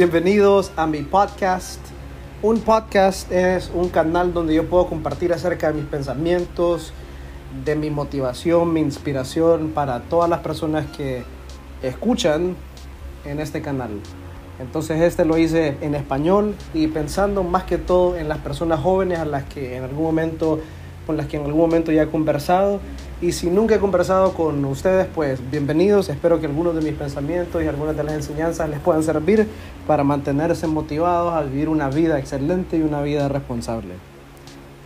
Bienvenidos a mi podcast. Un podcast es un canal donde yo puedo compartir acerca de mis pensamientos, de mi motivación, mi inspiración para todas las personas que escuchan en este canal. Entonces este lo hice en español y pensando más que todo en las personas jóvenes a las que en algún momento con las que en algún momento ya he conversado y si nunca he conversado con ustedes, pues bienvenidos. Espero que algunos de mis pensamientos y algunas de las enseñanzas les puedan servir para mantenerse motivados a vivir una vida excelente y una vida responsable.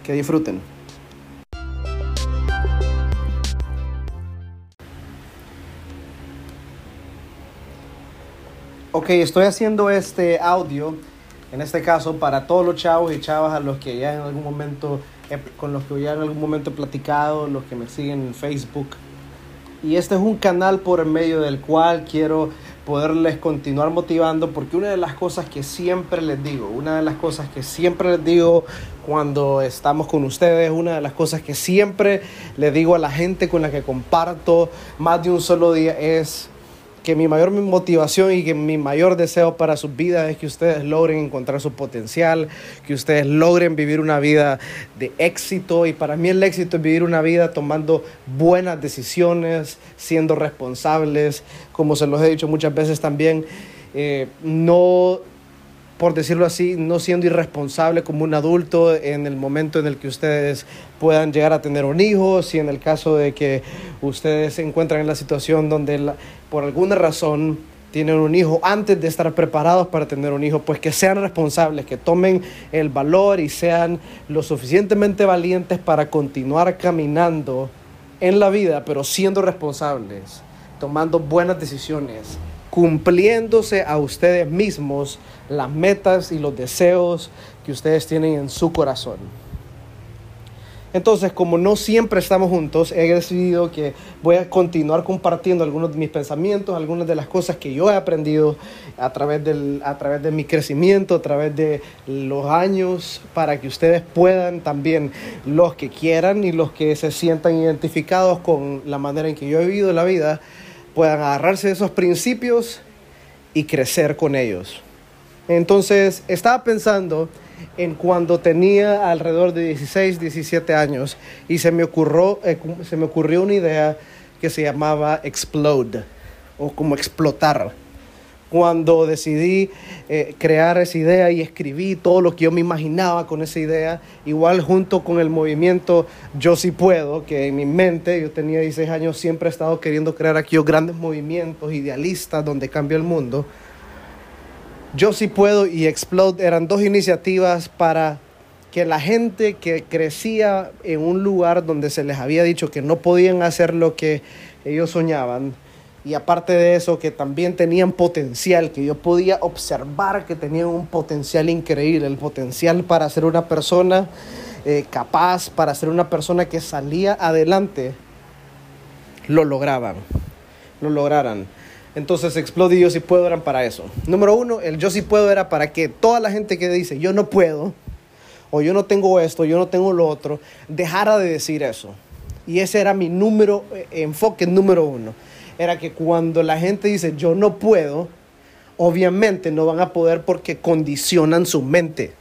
Que disfruten. Ok, estoy haciendo este audio, en este caso, para todos los chavos y chavas a los que ya en algún momento, con los que ya en algún momento he platicado, los que me siguen en Facebook. Y este es un canal por medio del cual quiero poderles continuar motivando, porque una de las cosas que siempre les digo, una de las cosas que siempre les digo cuando estamos con ustedes, una de las cosas que siempre les digo a la gente con la que comparto más de un solo día es que mi mayor motivación y que mi mayor deseo para sus vidas es que ustedes logren encontrar su potencial, que ustedes logren vivir una vida de éxito. Y para mí el éxito es vivir una vida tomando buenas decisiones, siendo responsables, como se los he dicho muchas veces también, eh, no por decirlo así, no siendo irresponsable como un adulto en el momento en el que ustedes puedan llegar a tener un hijo, si en el caso de que ustedes se encuentran en la situación donde por alguna razón tienen un hijo antes de estar preparados para tener un hijo, pues que sean responsables, que tomen el valor y sean lo suficientemente valientes para continuar caminando en la vida, pero siendo responsables, tomando buenas decisiones, cumpliéndose a ustedes mismos las metas y los deseos que ustedes tienen en su corazón. Entonces, como no siempre estamos juntos, he decidido que voy a continuar compartiendo algunos de mis pensamientos, algunas de las cosas que yo he aprendido a través, del, a través de mi crecimiento, a través de los años, para que ustedes puedan también, los que quieran y los que se sientan identificados con la manera en que yo he vivido la vida, puedan agarrarse de esos principios y crecer con ellos. Entonces, estaba pensando en cuando tenía alrededor de 16, 17 años y se me ocurrió, eh, se me ocurrió una idea que se llamaba explode o como explotar. Cuando decidí eh, crear esa idea y escribí todo lo que yo me imaginaba con esa idea, igual junto con el movimiento Yo sí puedo, que en mi mente, yo tenía 16 años, siempre he estado queriendo crear aquellos grandes movimientos idealistas donde cambia el mundo. Yo sí puedo y Explode eran dos iniciativas para que la gente que crecía en un lugar donde se les había dicho que no podían hacer lo que ellos soñaban, y aparte de eso que también tenían potencial, que yo podía observar que tenían un potencial increíble, el potencial para ser una persona eh, capaz, para ser una persona que salía adelante, lo lograban, lo lograran. Entonces Explode y Yo Sí Puedo eran para eso. Número uno, el Yo Sí Puedo era para que toda la gente que dice yo no puedo, o yo no tengo esto, yo no tengo lo otro, dejara de decir eso. Y ese era mi número, eh, enfoque número uno. Era que cuando la gente dice yo no puedo, obviamente no van a poder porque condicionan su mente.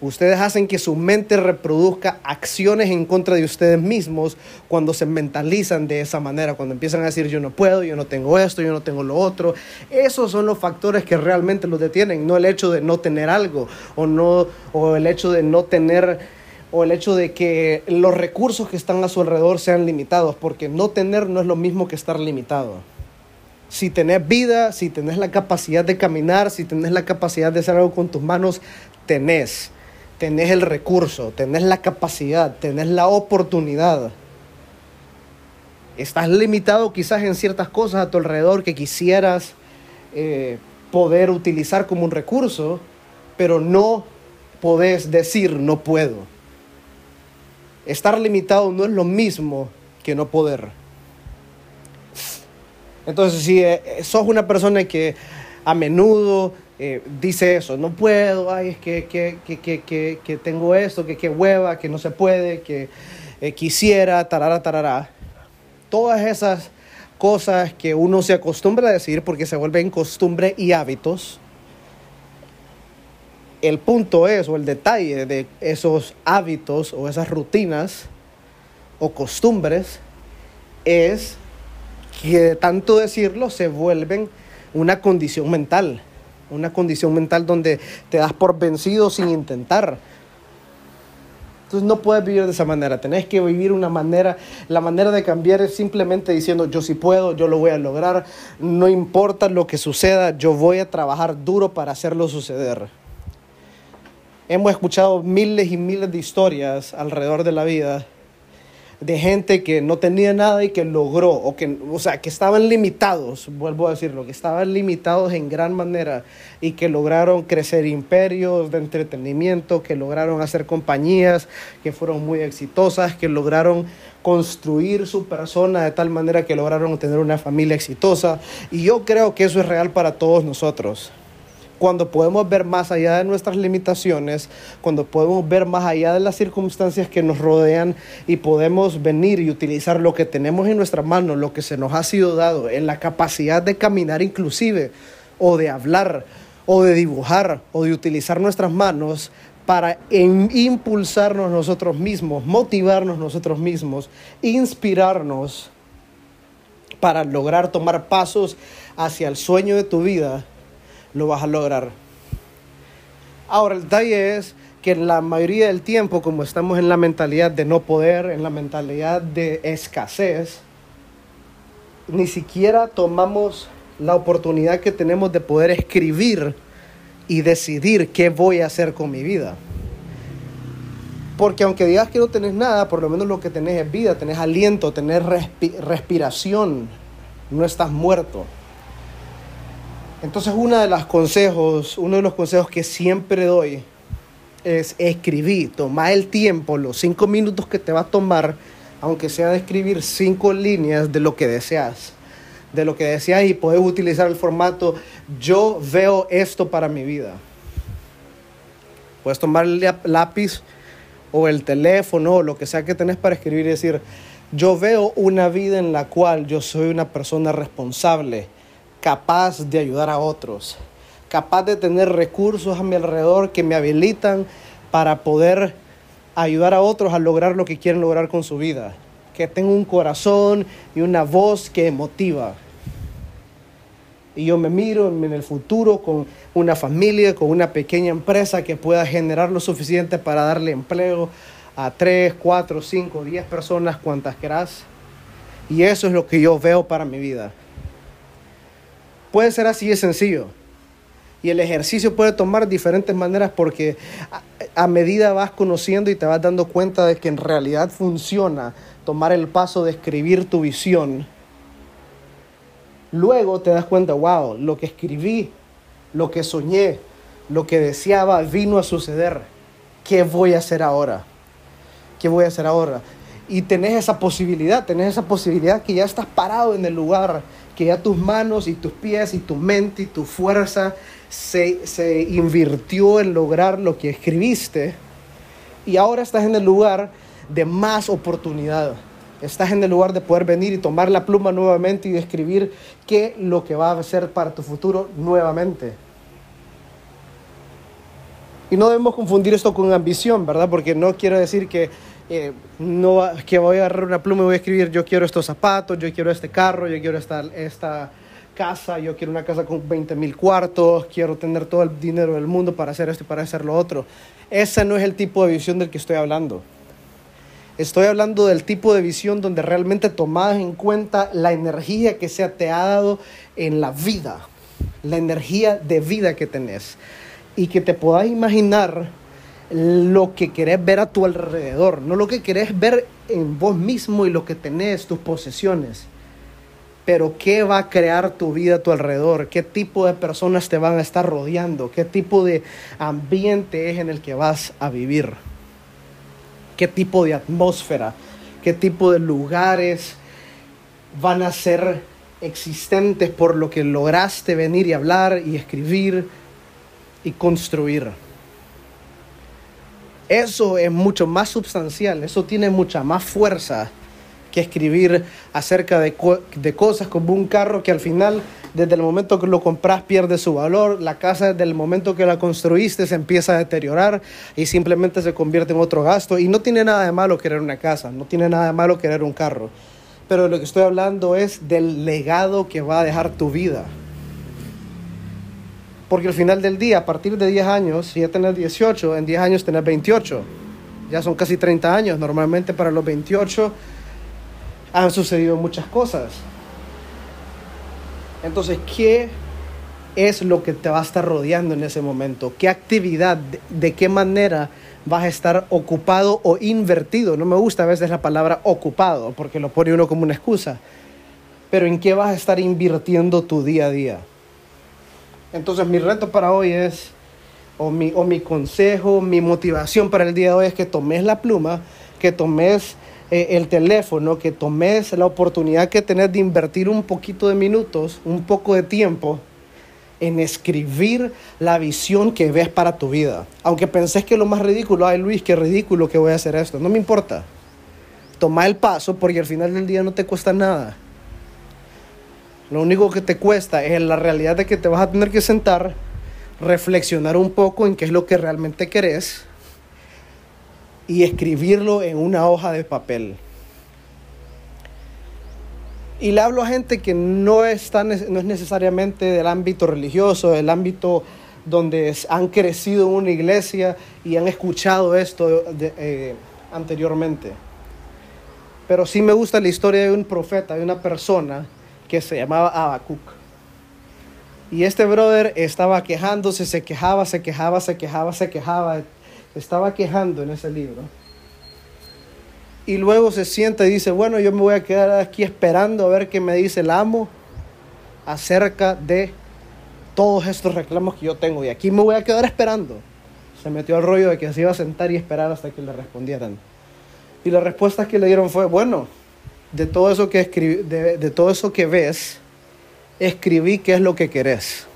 Ustedes hacen que su mente reproduzca acciones en contra de ustedes mismos cuando se mentalizan de esa manera, cuando empiezan a decir yo no puedo, yo no tengo esto, yo no tengo lo otro. Esos son los factores que realmente los detienen, no el hecho de no tener algo o, no, o el hecho de no tener o el hecho de que los recursos que están a su alrededor sean limitados, porque no tener no es lo mismo que estar limitado. Si tenés vida, si tenés la capacidad de caminar, si tenés la capacidad de hacer algo con tus manos, tenés tenés el recurso, tenés la capacidad, tenés la oportunidad. Estás limitado quizás en ciertas cosas a tu alrededor que quisieras eh, poder utilizar como un recurso, pero no podés decir no puedo. Estar limitado no es lo mismo que no poder. Entonces, si eh, sos una persona que a menudo eh, dice eso, no puedo, ay, es que, que, que, que tengo esto, que, que hueva, que no se puede, que eh, quisiera, tarara, tarara. Todas esas cosas que uno se acostumbra a decir porque se vuelven costumbre y hábitos, El punto es, o el detalle de esos hábitos o esas rutinas o costumbres, es que tanto decirlo se vuelven una condición mental, una condición mental donde te das por vencido sin intentar. Entonces no puedes vivir de esa manera, tenés que vivir una manera, la manera de cambiar es simplemente diciendo yo sí puedo, yo lo voy a lograr, no importa lo que suceda, yo voy a trabajar duro para hacerlo suceder. Hemos escuchado miles y miles de historias alrededor de la vida de gente que no tenía nada y que logró, o, que, o sea, que estaban limitados, vuelvo a decirlo, que estaban limitados en gran manera y que lograron crecer imperios de entretenimiento, que lograron hacer compañías que fueron muy exitosas, que lograron construir su persona de tal manera que lograron tener una familia exitosa. Y yo creo que eso es real para todos nosotros cuando podemos ver más allá de nuestras limitaciones, cuando podemos ver más allá de las circunstancias que nos rodean y podemos venir y utilizar lo que tenemos en nuestras manos, lo que se nos ha sido dado, en la capacidad de caminar inclusive, o de hablar, o de dibujar, o de utilizar nuestras manos para impulsarnos nosotros mismos, motivarnos nosotros mismos, inspirarnos para lograr tomar pasos hacia el sueño de tu vida lo vas a lograr. Ahora, el detalle es que la mayoría del tiempo, como estamos en la mentalidad de no poder, en la mentalidad de escasez, ni siquiera tomamos la oportunidad que tenemos de poder escribir y decidir qué voy a hacer con mi vida. Porque aunque digas que no tenés nada, por lo menos lo que tenés es vida, tenés aliento, tenés respiración, no estás muerto. Entonces uno de los consejos, uno de los consejos que siempre doy es escribir, toma el tiempo, los cinco minutos que te va a tomar, aunque sea de escribir cinco líneas de lo que deseas, de lo que deseas y puedes utilizar el formato yo veo esto para mi vida. Puedes tomar el lápiz o el teléfono o lo que sea que tenés para escribir y decir, yo veo una vida en la cual yo soy una persona responsable capaz de ayudar a otros, capaz de tener recursos a mi alrededor que me habilitan para poder ayudar a otros a lograr lo que quieren lograr con su vida, que tengo un corazón y una voz que motiva. Y yo me miro en el futuro con una familia, con una pequeña empresa que pueda generar lo suficiente para darle empleo a 3, 4, 5, 10 personas, cuantas quieras. Y eso es lo que yo veo para mi vida. Puede ser así de sencillo. Y el ejercicio puede tomar diferentes maneras porque a, medida vas conociendo y te vas dando cuenta de que en realidad funciona tomar el paso de escribir tu visión. Luego te das cuenta, wow, lo que escribí, lo que soñé, lo que deseaba vino a suceder. ¿Qué voy a hacer ahora? ¿Qué voy a hacer ahora? Y tenés esa posibilidad, tenés esa posibilidad que ya estás parado en el lugar que ya tus manos y tus pies y tu mente y tu fuerza se, se invirtió en lograr lo que escribiste y ahora estás en el lugar de más oportunidad. Estás en el lugar de poder venir y tomar la pluma nuevamente y escribir qué lo que va a ser para tu futuro nuevamente. Y no debemos confundir esto con ambición, ¿verdad? Porque no quiero decir que eh, no, que voy a agarrar una pluma y voy a escribir, yo quiero estos zapatos, yo quiero este carro, yo quiero esta, casa, yo quiero una casa con 20 mil cuartos, quiero tener todo el dinero del mundo para hacer esto y para hacer lo otro. Ese no es el tipo de visión del que estoy hablando. Estoy hablando del tipo de visión donde realmente tomas en cuenta la energía que se te ha dado en la vida, la energía de vida que tenés y que te puedas imaginar lo que querés ver a tu alrededor, no lo que querés ver en vos mismo y lo que tenés, tus posesiones. Pero qué va a crear tu vida a tu alrededor, qué tipo de personas te van a estar rodeando, qué tipo de ambiente es en el que vas a vivir, qué tipo de atmósfera, qué tipo de lugares van a ser existentes por lo que lograste venir y hablar y escribir y construir. Eso es mucho más sustancial, eso tiene mucha más fuerza que escribir acerca de, de, cosas como un carro que al final desde el momento que lo compras pierde su valor, la casa desde el momento que la construiste se empieza a deteriorar y simplemente se convierte en otro gasto. Y no tiene nada de malo querer una casa, no tiene nada de malo querer un carro. Pero lo que estoy hablando es del legado que va a dejar tu vida. Porque al final del día, a partir de 10 años, si ya tenés 18, en 10 años tenés 28. Ya son casi 30 años. Normalmente para los 28 han sucedido muchas cosas. Entonces, ¿qué es lo que te va a estar rodeando en ese momento? ¿Qué actividad, de, qué manera vas a estar ocupado o invertido? No me gusta a veces la palabra ocupado porque lo pone uno como una excusa. Pero ¿en qué vas a estar invirtiendo tu día a día? Entonces mi reto para hoy es, o mi, o mi consejo, mi motivación para el día de hoy es que tomes la pluma, que tomes eh, el teléfono, que tomes la oportunidad que tenés de invertir un poquito de minutos, un poco de tiempo en escribir la visión que ves para tu vida. Aunque pensés que lo más ridículo, ay Luis, qué ridículo que voy a hacer esto, no me importa. Toma el paso porque al final del día no te cuesta nada. Lo único que te cuesta es la realidad de que te vas a tener que sentar, reflexionar un poco en qué es lo que realmente querés y escribirlo en una hoja de papel. Y le hablo a gente que no es, no es necesariamente del ámbito religioso, del ámbito donde han crecido en una iglesia y han escuchado esto eh, anteriormente. Pero sí me gusta la historia de un profeta, de una persona que se llamaba Habacuc. Y este brother estaba quejándose, se quejaba, se quejaba, se quejaba, se quejaba estaba quejando en ese libro. Y luego se sienta y dice, bueno, yo me voy a quedar aquí esperando a ver qué me dice el amo acerca de todos estos reclamos que yo tengo. Y aquí me voy a quedar esperando. Se metió al rollo de que se iba a sentar y esperar hasta que le respondieran. Y la respuesta que le dieron fue, bueno, de todo eso que, escribí, de, de todo eso que ves, escribí qué es lo que querés.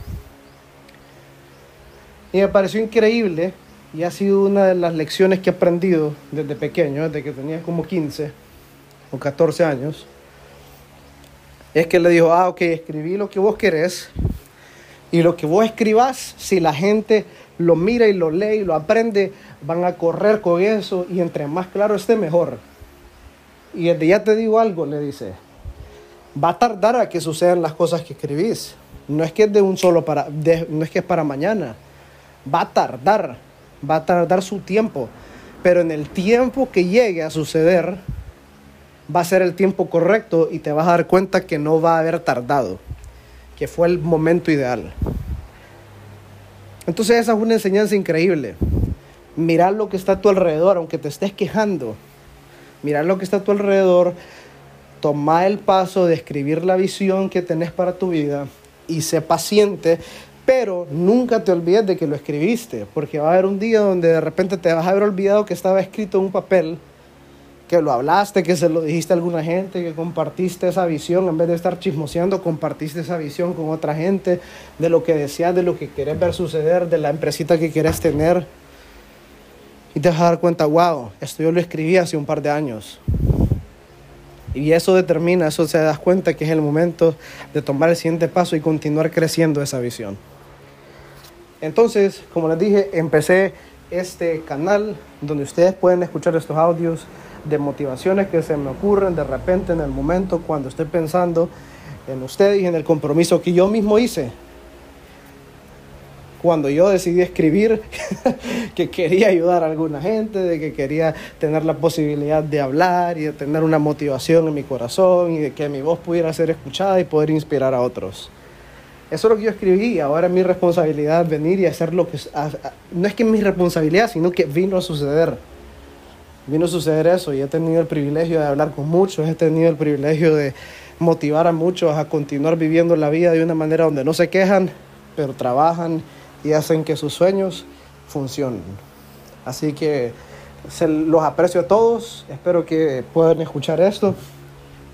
Y me pareció increíble y ha sido una de las lecciones que he aprendido desde pequeño, desde que tenía como 15 o 14 años. Es que le dijo, ah, ok, escribí lo que vos querés. Y lo que vos escribas, si la gente lo mira y lo lee y lo aprende, van a correr con eso y entre más claro esté, mejor. Y desde ya te digo algo, le dice, va a tardar a que sucedan las cosas que escribís. No es que es de un solo para, no es que es para mañana. Va a tardar va a tardar su tiempo, pero en el tiempo que llegue a suceder, va a ser el tiempo correcto y te vas a dar cuenta que no va a haber tardado, que fue el momento ideal. Entonces esa es una enseñanza increíble. Mirar lo que está a tu alrededor, aunque te estés quejando. Mirar lo que está a tu alrededor. Toma el paso de escribir la visión que tenés para tu vida y sé paciente pero nunca te olvides de que lo escribiste, porque va a haber un día donde de repente te vas a haber olvidado que estaba escrito en un papel, que lo hablaste, que se lo dijiste a alguna gente, que compartiste esa visión, en vez de estar chismoseando, compartiste esa visión con otra gente, de lo que deseas, de lo que quieres ver suceder, de la empresita que quieres tener. Y te vas a dar cuenta, wow, esto yo lo escribí hace un par de años. Y eso determina, eso se das cuenta que es el momento de tomar el siguiente paso y continuar creciendo esa visión. Entonces, como les dije, empecé este canal donde ustedes pueden escuchar estos audios de motivaciones que se me ocurren de repente en el momento cuando estoy pensando en ustedes y en el compromiso que yo mismo hice. Cuando yo decidí escribir que quería ayudar a alguna gente, de que quería tener la posibilidad de hablar y de tener una motivación en mi corazón y de que mi voz pudiera ser escuchada y poder inspirar a otros. Eso es lo que yo escribí. Ahora es mi responsabilidad venir y hacer lo que... no es que es mi responsabilidad, sino que vino a suceder. Vino a suceder eso y he tenido el privilegio de hablar con muchos, he tenido el privilegio de motivar a muchos a continuar viviendo la vida de una manera donde no se quejan, pero trabajan y hacen que sus sueños funcionen. Así que se los aprecio a todos, espero que puedan escuchar esto.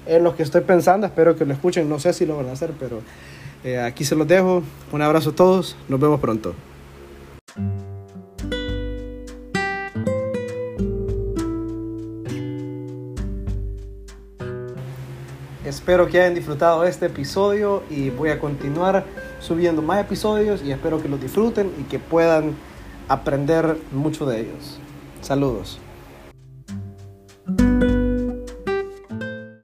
En lo que estoy pensando, espero que lo escuchen, no sé si lo van a hacer, pero eh, aquí se los dejo. Un abrazo a todos. Nos vemos pronto. espero que hayan disfrutado este episodio y voy a continuar subiendo más episodios y espero que los disfruten y que puedan aprender mucho de ellos. Saludos.